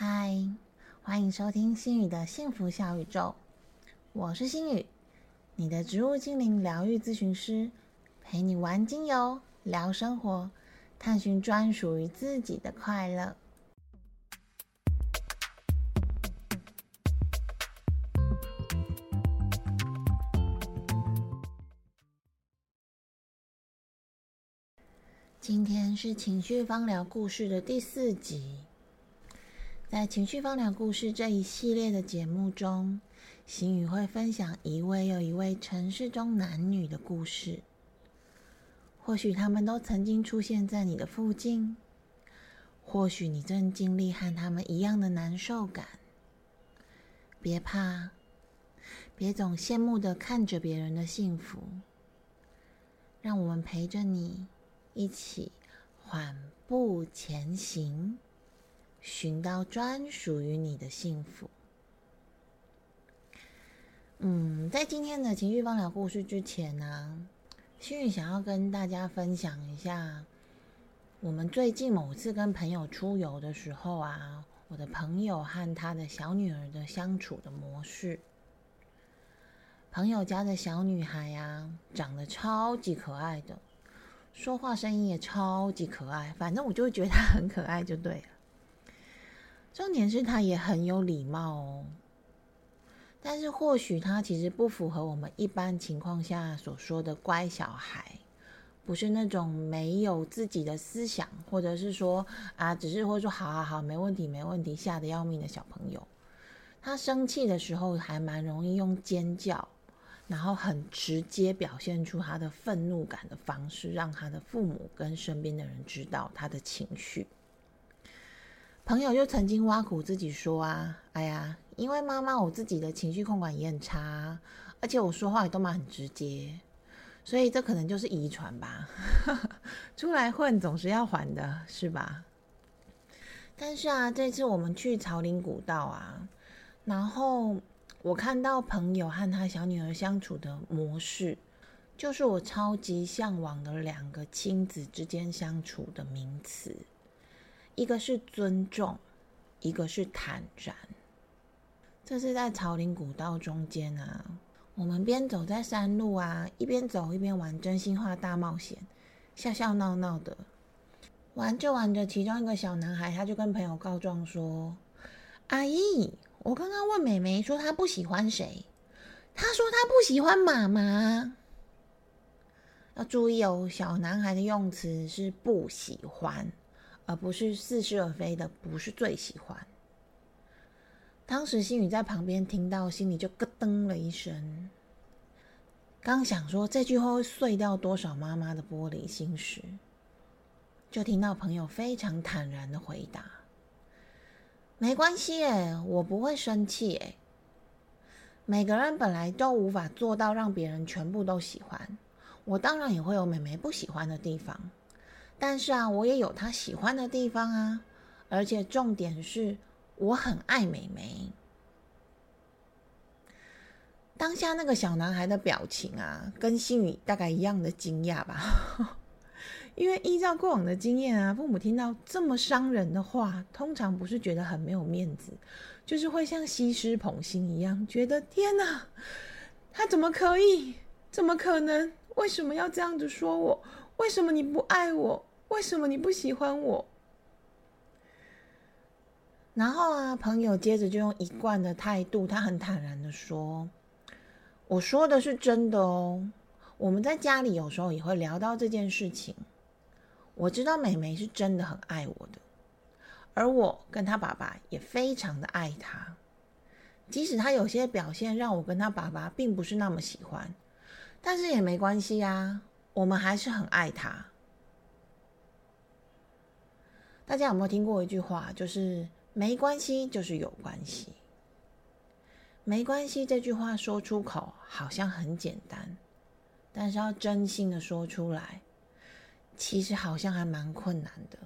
嗨，欢迎收听心宇的幸福小宇宙，我是心宇，你的植物精灵疗愈咨询师，陪你玩精油、聊生活，探寻专属于自己的快乐。今天是情绪芳疗故事的第四集。在情绪放疗故事这一系列的节目中，心宇会分享一位又一位城市中男女的故事。或许他们都曾经出现在你的附近，或许你正经历和他们一样的难受感。别怕，别总羡慕的看着别人的幸福，让我们陪着你一起缓步前行。寻到专属于你的幸福。嗯，在今天的情绪方疗故事之前呢，心宇想要跟大家分享一下，我们最近某次跟朋友出游的时候啊，我的朋友和他的小女儿的相处的模式。朋友家的小女孩呀，长得超级可爱的，说话声音也超级可爱，反正我就觉得她很可爱就对了。重点是他也很有礼貌哦，但是或许他其实不符合我们一般情况下所说的乖小孩，不是那种没有自己的思想，或者是说啊，只是会说好好好，没问题没问题，吓得要命的小朋友。他生气的时候还蛮容易用尖叫，然后很直接表现出他的愤怒感的方式，让他的父母跟身边的人知道他的情绪。朋友就曾经挖苦自己说啊，哎呀，因为妈妈我自己的情绪控管也很差，而且我说话也都蛮很直接，所以这可能就是遗传吧。出来混总是要还的，是吧？但是啊，这次我们去朝林古道啊，然后我看到朋友和他小女儿相处的模式，就是我超级向往的两个亲子之间相处的名词。一个是尊重，一个是坦然。这是在草林古道中间啊，我们边走在山路啊，一边走一边玩真心话大冒险，笑笑闹闹的。玩着玩着，其中一个小男孩他就跟朋友告状说：“阿姨，我刚刚问美美说她不喜欢谁，她说她不喜欢妈妈。要注意哦，小男孩的用词是不喜欢。”而不是似是而非的，不是最喜欢。当时心宇在旁边听到，心里就咯噔了一声。刚想说这句话会碎掉多少妈妈的玻璃心时，就听到朋友非常坦然的回答：“没关系诶，我不会生气诶。每个人本来都无法做到让别人全部都喜欢，我当然也会有美眉不喜欢的地方。”但是啊，我也有他喜欢的地方啊，而且重点是我很爱美眉。当下那个小男孩的表情啊，跟心宇大概一样的惊讶吧。因为依照过往的经验啊，父母听到这么伤人的话，通常不是觉得很没有面子，就是会像西施捧心一样，觉得天哪，他怎么可以？怎么可能？为什么要这样子说我？为什么你不爱我？为什么你不喜欢我？然后啊，朋友接着就用一贯的态度，他很坦然的说：“我说的是真的哦。我们在家里有时候也会聊到这件事情。我知道美美是真的很爱我的，而我跟他爸爸也非常的爱他。即使他有些表现让我跟他爸爸并不是那么喜欢，但是也没关系呀，我们还是很爱他。”大家有没有听过一句话，就是“没关系就是有关系”。没关系这句话说出口好像很简单，但是要真心的说出来，其实好像还蛮困难的。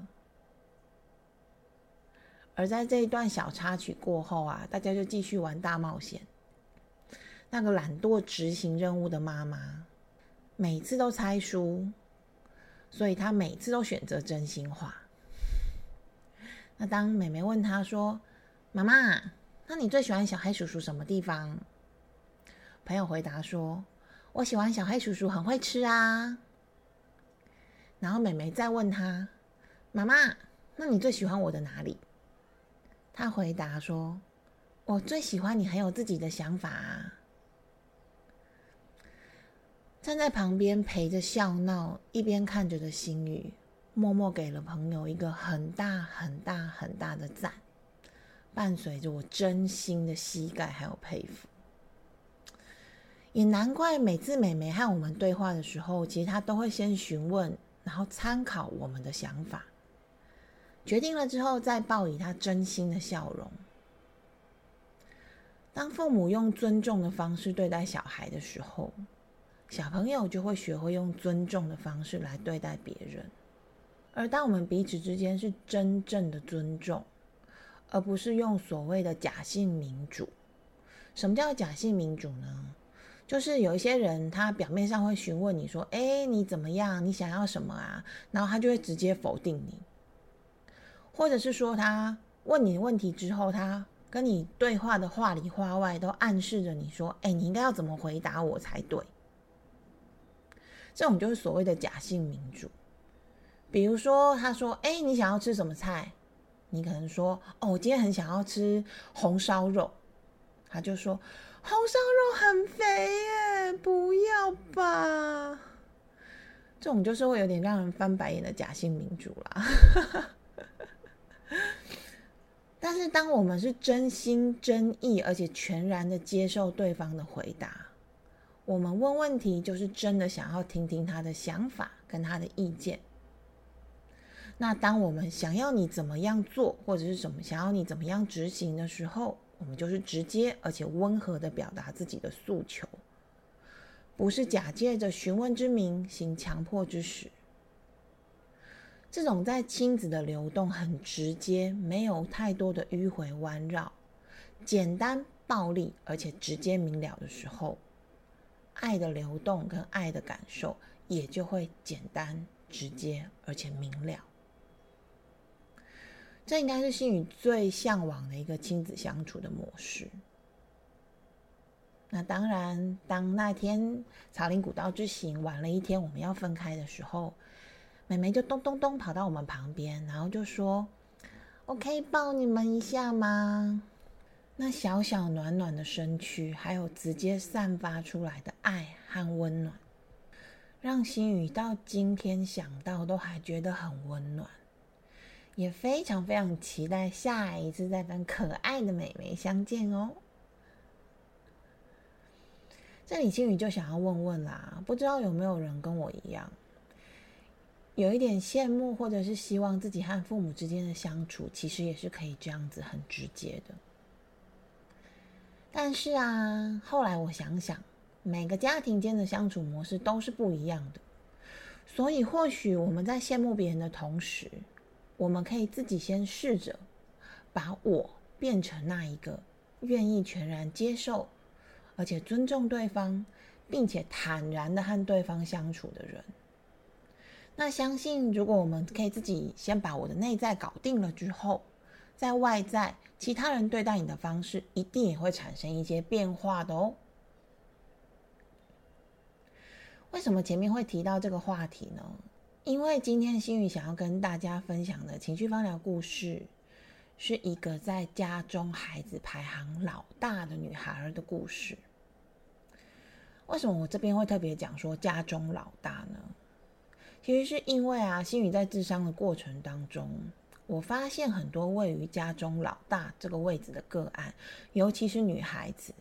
而在这一段小插曲过后啊，大家就继续玩大冒险。那个懒惰执行任务的妈妈，每次都猜输，所以她每次都选择真心话。那当美美问他说：“妈妈，那你最喜欢小黑叔叔什么地方？”朋友回答说：“我喜欢小黑叔叔很会吃啊。”然后美眉再问他：“妈妈，那你最喜欢我的哪里？”他回答说：“我最喜欢你很有自己的想法。”啊站在旁边陪着笑闹，一边看着的心语，默默给了朋友一个很大很大很大的赞，伴随着我真心的膝盖还有佩服。也难怪每次美眉和我们对话的时候，其实她都会先询问，然后参考我们的想法，决定了之后再报以她真心的笑容。当父母用尊重的方式对待小孩的时候，小朋友就会学会用尊重的方式来对待别人。而当我们彼此之间是真正的尊重，而不是用所谓的假性民主。什么叫假性民主呢？就是有一些人，他表面上会询问你说：“哎，你怎么样？你想要什么啊？”然后他就会直接否定你，或者是说他问你问题之后，他跟你对话的话里话外都暗示着你说：“哎，你应该要怎么回答我才对？”这种就是所谓的假性民主。比如说，他说：“哎，你想要吃什么菜？”你可能说：“哦，我今天很想要吃红烧肉。”他就说。红烧肉很肥耶，不要吧！这种就是会有点让人翻白眼的假性民主啦。但是，当我们是真心真意，而且全然的接受对方的回答，我们问问题就是真的想要听听他的想法跟他的意见。那当我们想要你怎么样做，或者是什么想要你怎么样执行的时候，我们就是直接而且温和的表达自己的诉求，不是假借着询问之名行强迫之实。这种在亲子的流动很直接，没有太多的迂回弯绕，简单暴力而且直接明了的时候，爱的流动跟爱的感受也就会简单直接而且明了。这应该是心宇最向往的一个亲子相处的模式。那当然，当那天草林古道之行晚了一天，我们要分开的时候，妹妹就咚咚咚跑到我们旁边，然后就说：“我可以抱你们一下吗？”那小小暖暖的身躯，还有直接散发出来的爱和温暖，让心宇到今天想到都还觉得很温暖。也非常非常期待下一次再跟可爱的美眉相见哦。这里青雨就想要问问啦，不知道有没有人跟我一样，有一点羡慕，或者是希望自己和父母之间的相处，其实也是可以这样子很直接的。但是啊，后来我想想，每个家庭间的相处模式都是不一样的，所以或许我们在羡慕别人的同时，我们可以自己先试着把我变成那一个愿意全然接受，而且尊重对方，并且坦然的和对方相处的人。那相信，如果我们可以自己先把我的内在搞定了之后，在外在其他人对待你的方式，一定也会产生一些变化的哦。为什么前面会提到这个话题呢？因为今天心宇想要跟大家分享的情绪方疗故事，是一个在家中孩子排行老大的女孩儿的故事。为什么我这边会特别讲说家中老大呢？其实是因为啊，心宇在智商的过程当中，我发现很多位于家中老大这个位置的个案，尤其是女孩子，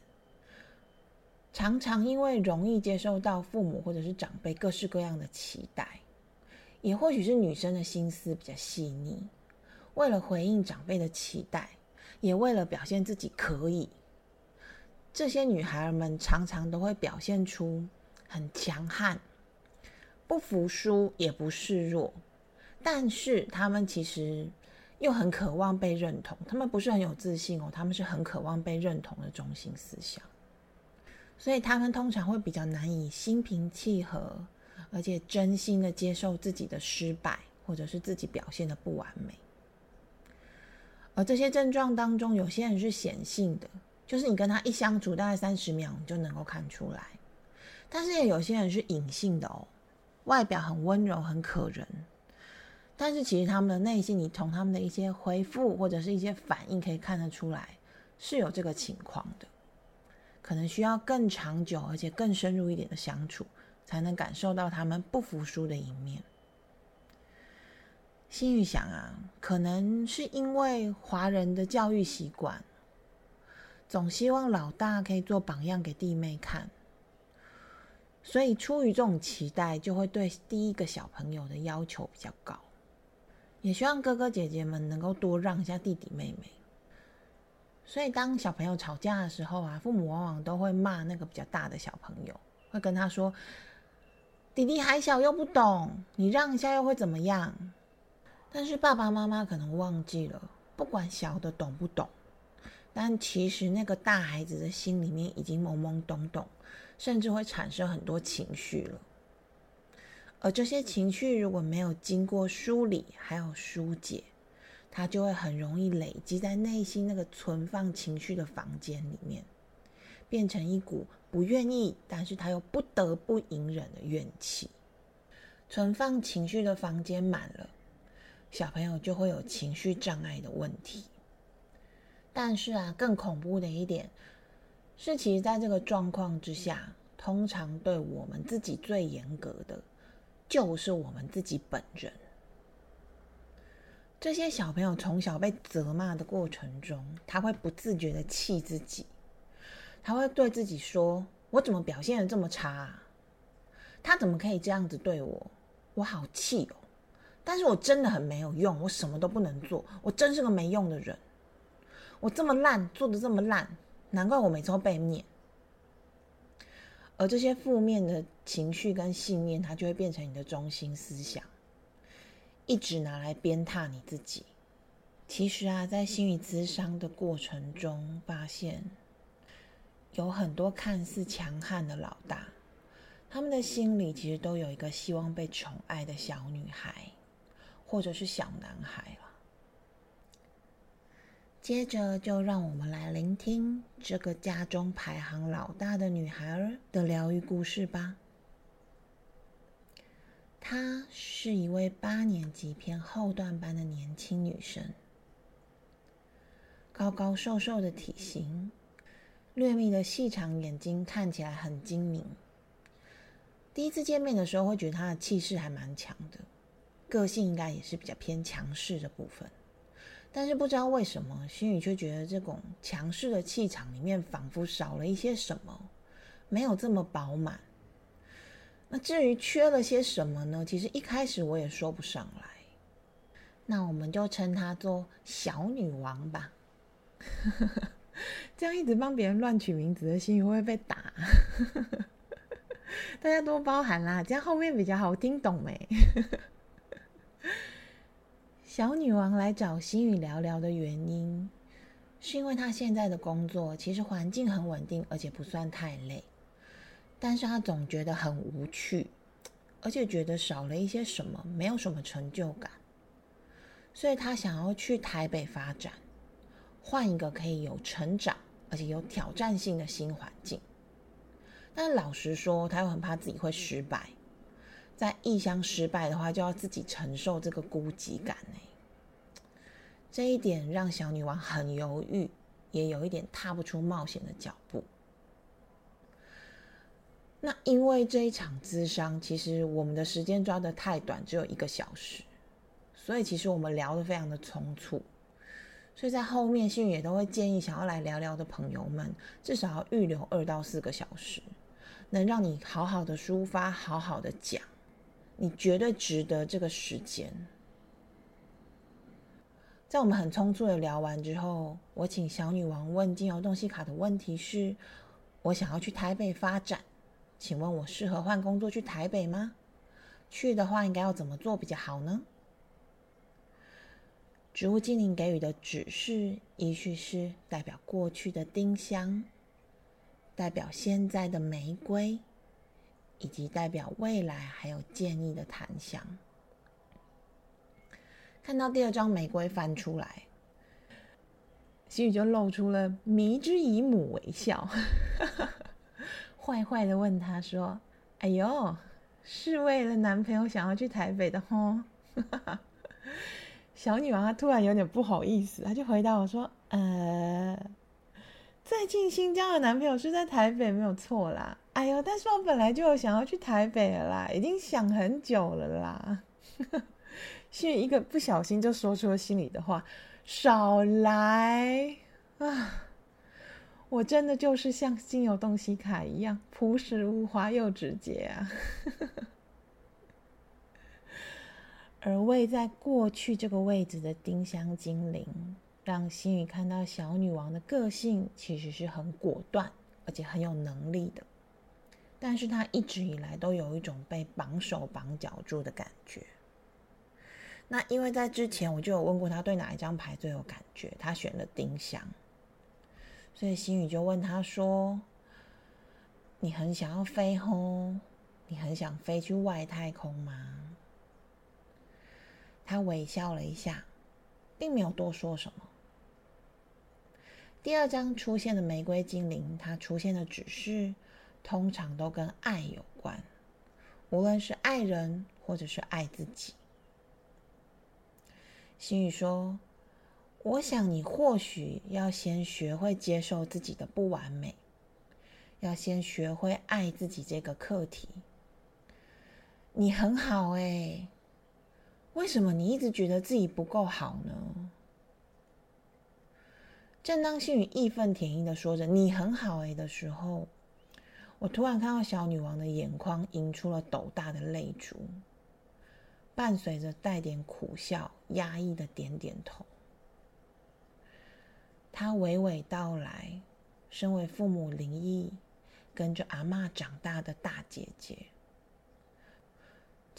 常常因为容易接受到父母或者是长辈各式各样的期待。也或许是女生的心思比较细腻，为了回应长辈的期待，也为了表现自己可以，这些女孩们常常都会表现出很强悍，不服输也不示弱，但是她们其实又很渴望被认同。她们不是很有自信哦，她们是很渴望被认同的中心思想，所以她们通常会比较难以心平气和。而且真心的接受自己的失败，或者是自己表现的不完美。而这些症状当中，有些人是显性的，就是你跟他一相处，大概三十秒你就能够看出来；但是也有些人是隐性的哦，外表很温柔、很可人，但是其实他们的内心，你从他们的一些回复或者是一些反应可以看得出来，是有这个情况的。可能需要更长久而且更深入一点的相处，才能感受到他们不服输的一面。心雨想啊，可能是因为华人的教育习惯，总希望老大可以做榜样给弟妹看，所以出于这种期待，就会对第一个小朋友的要求比较高，也希望哥哥姐姐们能够多让一下弟弟妹妹。所以，当小朋友吵架的时候啊，父母往往都会骂那个比较大的小朋友，会跟他说：“弟弟还小又不懂，你让一下又会怎么样？”但是爸爸妈妈可能忘记了，不管小的懂不懂，但其实那个大孩子的心里面已经懵懵懂懂，甚至会产生很多情绪了。而这些情绪如果没有经过梳理，还有疏解。他就会很容易累积在内心那个存放情绪的房间里面，变成一股不愿意，但是他又不得不隐忍的怨气。存放情绪的房间满了，小朋友就会有情绪障碍的问题。但是啊，更恐怖的一点是，其实在这个状况之下，通常对我们自己最严格的，就是我们自己本人。这些小朋友从小被责骂的过程中，他会不自觉的气自己，他会对自己说：“我怎么表现的这么差？啊？他怎么可以这样子对我？我好气哦！但是我真的很没有用，我什么都不能做，我真是个没用的人。我这么烂，做的这么烂，难怪我每次都被念。而这些负面的情绪跟信念，它就会变成你的中心思想。”一直拿来鞭挞你自己。其实啊，在心理咨商的过程中，发现有很多看似强悍的老大，他们的心里其实都有一个希望被宠爱的小女孩，或者是小男孩了。接着，就让我们来聆听这个家中排行老大的女孩儿的疗愈故事吧。她是一位八年级偏后段班的年轻女生，高高瘦瘦的体型，略密的细长眼睛看起来很精明。第一次见面的时候，会觉得他的气势还蛮强的，个性应该也是比较偏强势的部分。但是不知道为什么，心宇却觉得这种强势的气场里面仿佛少了一些什么，没有这么饱满。那至于缺了些什么呢？其实一开始我也说不上来。那我们就称她做小女王吧。这样一直帮别人乱取名字的心语会不会被打？大家多包涵啦，这样后面比较好听懂没？小女王来找心语聊聊的原因，是因为她现在的工作其实环境很稳定，而且不算太累。但是她总觉得很无趣，而且觉得少了一些什么，没有什么成就感，所以她想要去台北发展，换一个可以有成长而且有挑战性的新环境。但老实说，他又很怕自己会失败，在异乡失败的话，就要自己承受这个孤寂感呢。这一点让小女王很犹豫，也有一点踏不出冒险的脚步。那因为这一场咨商，其实我们的时间抓得太短，只有一个小时，所以其实我们聊得非常的匆促，所以在后面心宇也都会建议想要来聊聊的朋友们，至少要预留二到四个小时，能让你好好的抒发，好好的讲，你绝对值得这个时间。在我们很匆促的聊完之后，我请小女王问金油洞西卡的问题是：我想要去台北发展。请问我适合换工作去台北吗？去的话应该要怎么做比较好呢？植物精灵给予的指示，依序是代表过去的丁香，代表现在的玫瑰，以及代表未来还有建议的檀香。看到第二张玫瑰翻出来，心宇就露出了迷之以母微笑，坏坏的问他说：“哎呦，是为了男朋友想要去台北的吼？” 小女王她突然有点不好意思，她就回答我说：“呃，最近新交的男朋友是在台北，没有错啦。哎呦，但是我本来就有想要去台北了啦，已经想很久了啦。”是一个不小心就说出了心里的话，少来啊！我真的就是像心有洞悉卡一样朴实无华又直接啊！而位在过去这个位置的丁香精灵，让心宇看到小女王的个性其实是很果断，而且很有能力的。但是她一直以来都有一种被绑手绑脚住的感觉。那因为在之前我就有问过她对哪一张牌最有感觉，她选了丁香，所以心宇就问她说：“你很想要飞吼？你很想飞去外太空吗？”他微笑了一下，并没有多说什么。第二章出现的玫瑰精灵，它出现的指示通常都跟爱有关，无论是爱人或者是爱自己。心语说：“我想你或许要先学会接受自己的不完美，要先学会爱自己这个课题。你很好，哎。”为什么你一直觉得自己不够好呢？正当心宇义愤填膺的说着“你很好诶”的时候，我突然看到小女王的眼眶映出了斗大的泪珠，伴随着带点苦笑、压抑的点点头。她娓娓道来：身为父母灵异，跟着阿妈长大的大姐姐。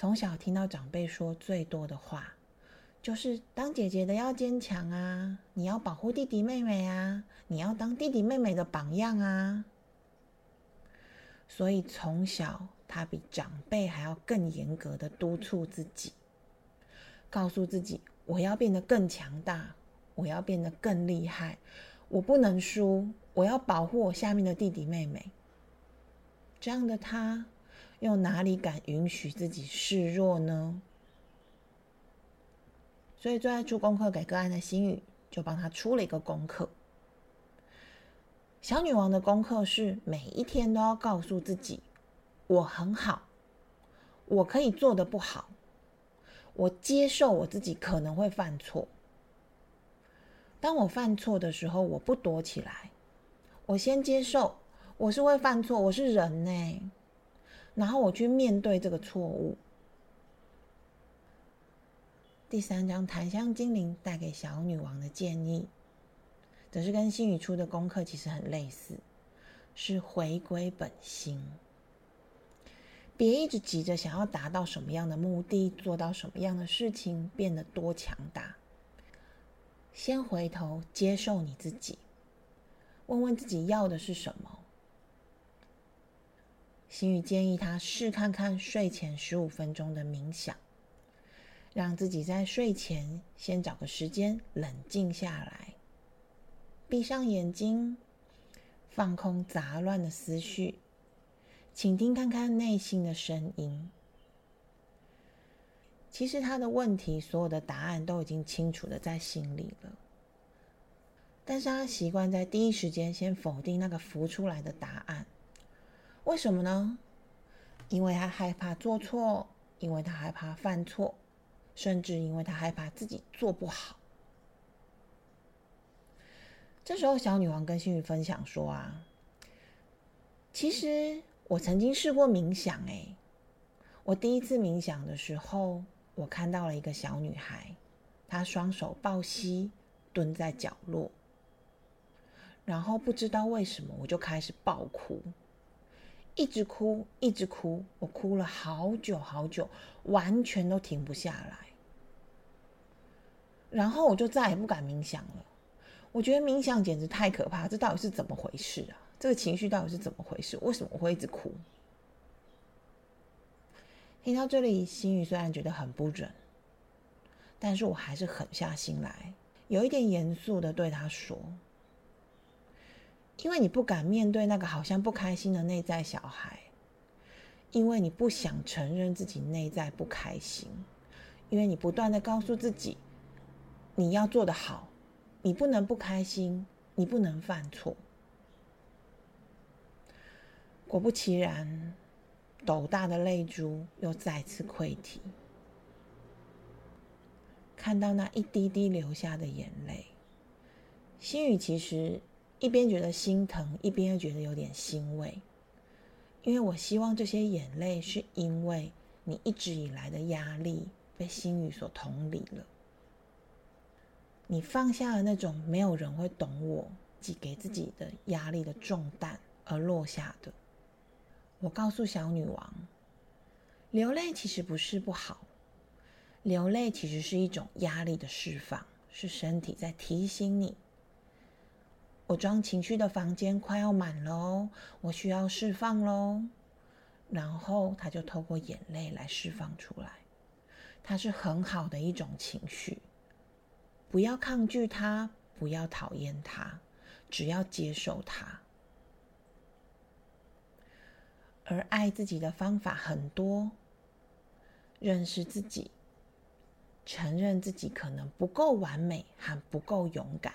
从小听到长辈说最多的话，就是当姐姐的要坚强啊，你要保护弟弟妹妹啊，你要当弟弟妹妹的榜样啊。所以从小他比长辈还要更严格的督促自己，告诉自己我要变得更强大，我要变得更厉害，我不能输，我要保护我下面的弟弟妹妹。这样的他。又哪里敢允许自己示弱呢？所以最爱出功课给个案的心语，就帮他出了一个功课。小女王的功课是每一天都要告诉自己：我很好，我可以做的不好，我接受我自己可能会犯错。当我犯错的时候，我不躲起来，我先接受我是会犯错，我是人呢。然后我去面对这个错误。第三章檀香精灵带给小女王的建议，则是跟心语出的功课其实很类似，是回归本心。别一直急着想要达到什么样的目的，做到什么样的事情，变得多强大。先回头接受你自己，问问自己要的是什么。心宇建议他试看看睡前十五分钟的冥想，让自己在睡前先找个时间冷静下来，闭上眼睛，放空杂乱的思绪，倾听看看内心的声音。其实他的问题，所有的答案都已经清楚的在心里了，但是他习惯在第一时间先否定那个浮出来的答案。为什么呢？因为他害怕做错，因为他害怕犯错，甚至因为他害怕自己做不好。这时候，小女王跟心宇分享说：“啊，其实我曾经试过冥想。哎，我第一次冥想的时候，我看到了一个小女孩，她双手抱膝，蹲在角落，然后不知道为什么，我就开始爆哭。”一直哭，一直哭，我哭了好久好久，完全都停不下来。然后我就再也不敢冥想了。我觉得冥想简直太可怕，这到底是怎么回事啊？这个情绪到底是怎么回事？为什么我会一直哭？听到这里，心雨虽然觉得很不忍，但是我还是狠下心来，有一点严肃的对他说：“因为你不敢面对那个好像不开心的内在小孩，因为你不想承认自己内在不开心，因为你不断的告诉自己你要做得好，你不能不开心，你不能犯错。果不其然，斗大的泪珠又再次溃堤。”看到那一滴滴流下的眼泪，心雨其实一边觉得心疼，一边又觉得有点欣慰，因为我希望这些眼泪是因为你一直以来的压力被心语所同理了，你放下了那种没有人会懂我寄给自己的压力的重担而落下的。我告诉小女王，流泪其实不是不好。流泪其实是一种压力的释放，是身体在提醒你：我装情绪的房间快要满喽，我需要释放喽。然后他就透过眼泪来释放出来，它是很好的一种情绪。不要抗拒它，不要讨厌它，只要接受它。而爱自己的方法很多，认识自己。承认自己可能不够完美，还不够勇敢。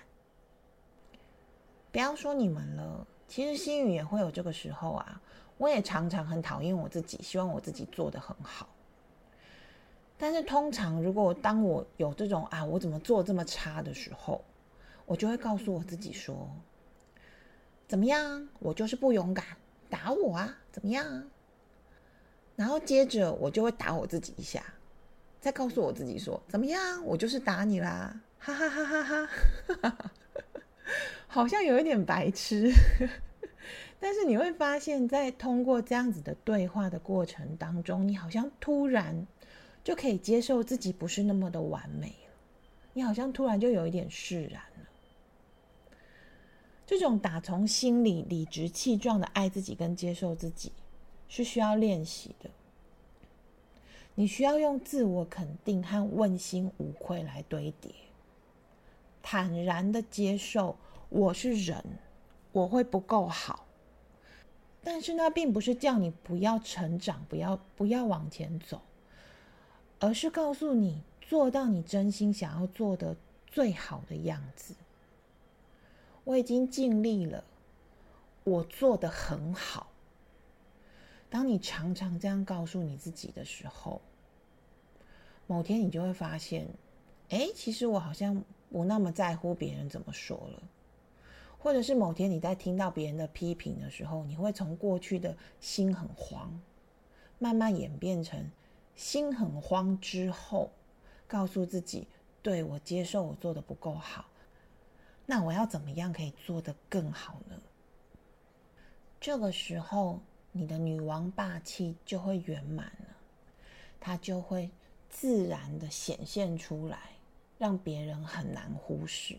不要说你们了，其实心雨也会有这个时候啊。我也常常很讨厌我自己，希望我自己做的很好。但是通常，如果当我有这种啊，我怎么做这么差的时候，我就会告诉我自己说：怎么样？我就是不勇敢，打我啊？怎么样？然后接着我就会打我自己一下。再告诉我自己说怎么样？我就是打你啦！哈哈哈哈哈！好像有一点白痴，但是你会发现，在通过这样子的对话的过程当中，你好像突然就可以接受自己不是那么的完美了。你好像突然就有一点释然了。这种打从心里理直气壮的爱自己跟接受自己，是需要练习的。你需要用自我肯定和问心无愧来堆叠，坦然的接受我是人，我会不够好，但是那并不是叫你不要成长，不要不要往前走，而是告诉你做到你真心想要做的最好的样子。我已经尽力了，我做的很好。当你常常这样告诉你自己的时候，某天你就会发现，哎，其实我好像不那么在乎别人怎么说了，或者是某天你在听到别人的批评的时候，你会从过去的心很慌，慢慢演变成心很慌之后，告诉自己，对我接受我做的不够好，那我要怎么样可以做得更好呢？这个时候。你的女王霸气就会圆满了，它就会自然的显现出来，让别人很难忽视。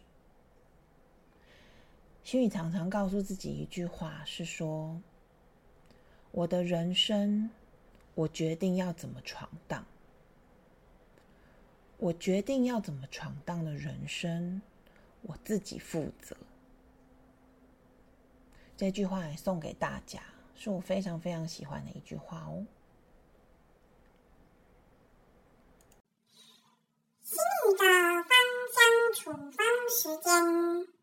心里常常告诉自己一句话，是说：“我的人生，我决定要怎么闯荡，我决定要怎么闯荡的人生，我自己负责。”这句话也送给大家。是我非常非常喜欢的一句话哦。心语的芳香处方时间。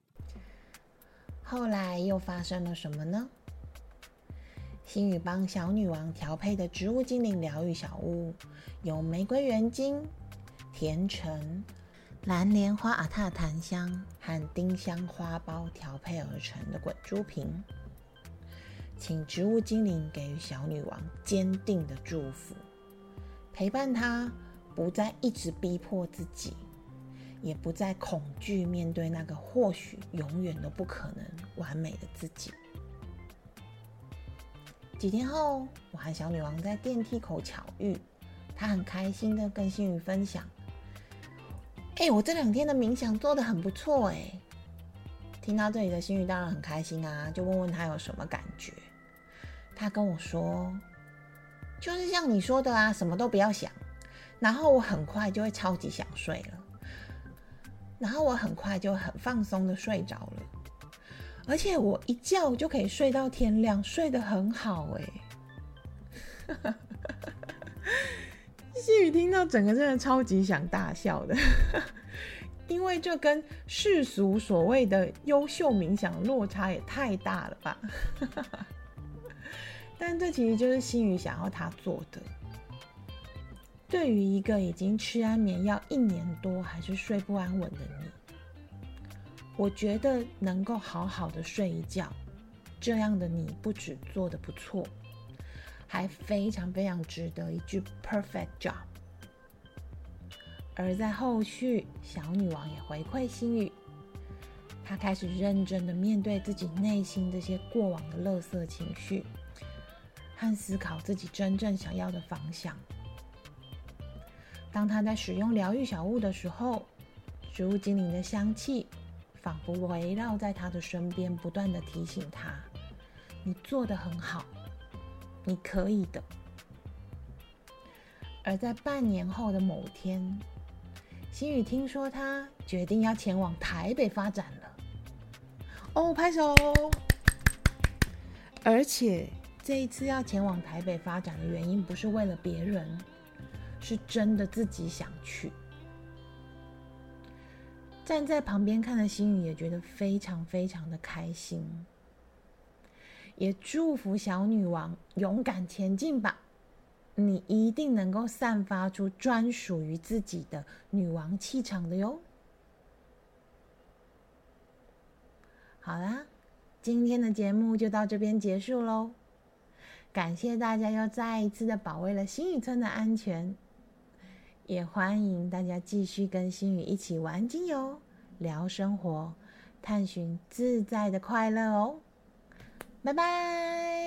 后来又发生了什么呢？星宇帮小女王调配的植物精灵疗愈小屋，由玫瑰原精、甜橙、蓝莲花阿塔檀香和丁香花苞调配而成的滚珠瓶。请植物精灵给予小女王坚定的祝福，陪伴她，不再一直逼迫自己，也不再恐惧面对那个或许永远都不可能完美的自己。几天后，我和小女王在电梯口巧遇，她很开心的跟心宇分享：“哎，我这两天的冥想做的很不错哎。”听到这里的心宇当然很开心啊，就问问他有什么感觉。他跟我说，就是像你说的啊，什么都不要想，然后我很快就会超级想睡了。然后我很快就很放松的睡着了，而且我一觉就可以睡到天亮，睡得很好哎。细雨听到整个真的超级想大笑的，因为这跟世俗所谓的优秀冥想落差也太大了吧。但这其实就是心宇想要他做的。对于一个已经吃安眠药一年多还是睡不安稳的你，我觉得能够好好的睡一觉，这样的你不止做的不错，还非常非常值得一句 perfect job。而在后续，小女王也回馈心语，她开始认真的面对自己内心这些过往的垃圾情绪。和思考自己真正想要的方向。当他在使用疗愈小物的时候，植物精灵的香气仿佛围绕在他的身边，不断的提醒他：“你做的很好，你可以的。”而在半年后的某天，心雨听说他决定要前往台北发展了。哦，拍手！而且。这一次要前往台北发展的原因，不是为了别人，是真的自己想去。站在旁边看的心雨也觉得非常非常的开心，也祝福小女王勇敢前进吧！你一定能够散发出专属于自己的女王气场的哟。好啦，今天的节目就到这边结束喽。感谢大家又再一次的保卫了新宇村的安全，也欢迎大家继续跟新宇一起玩精油、聊生活、探寻自在的快乐哦！拜拜。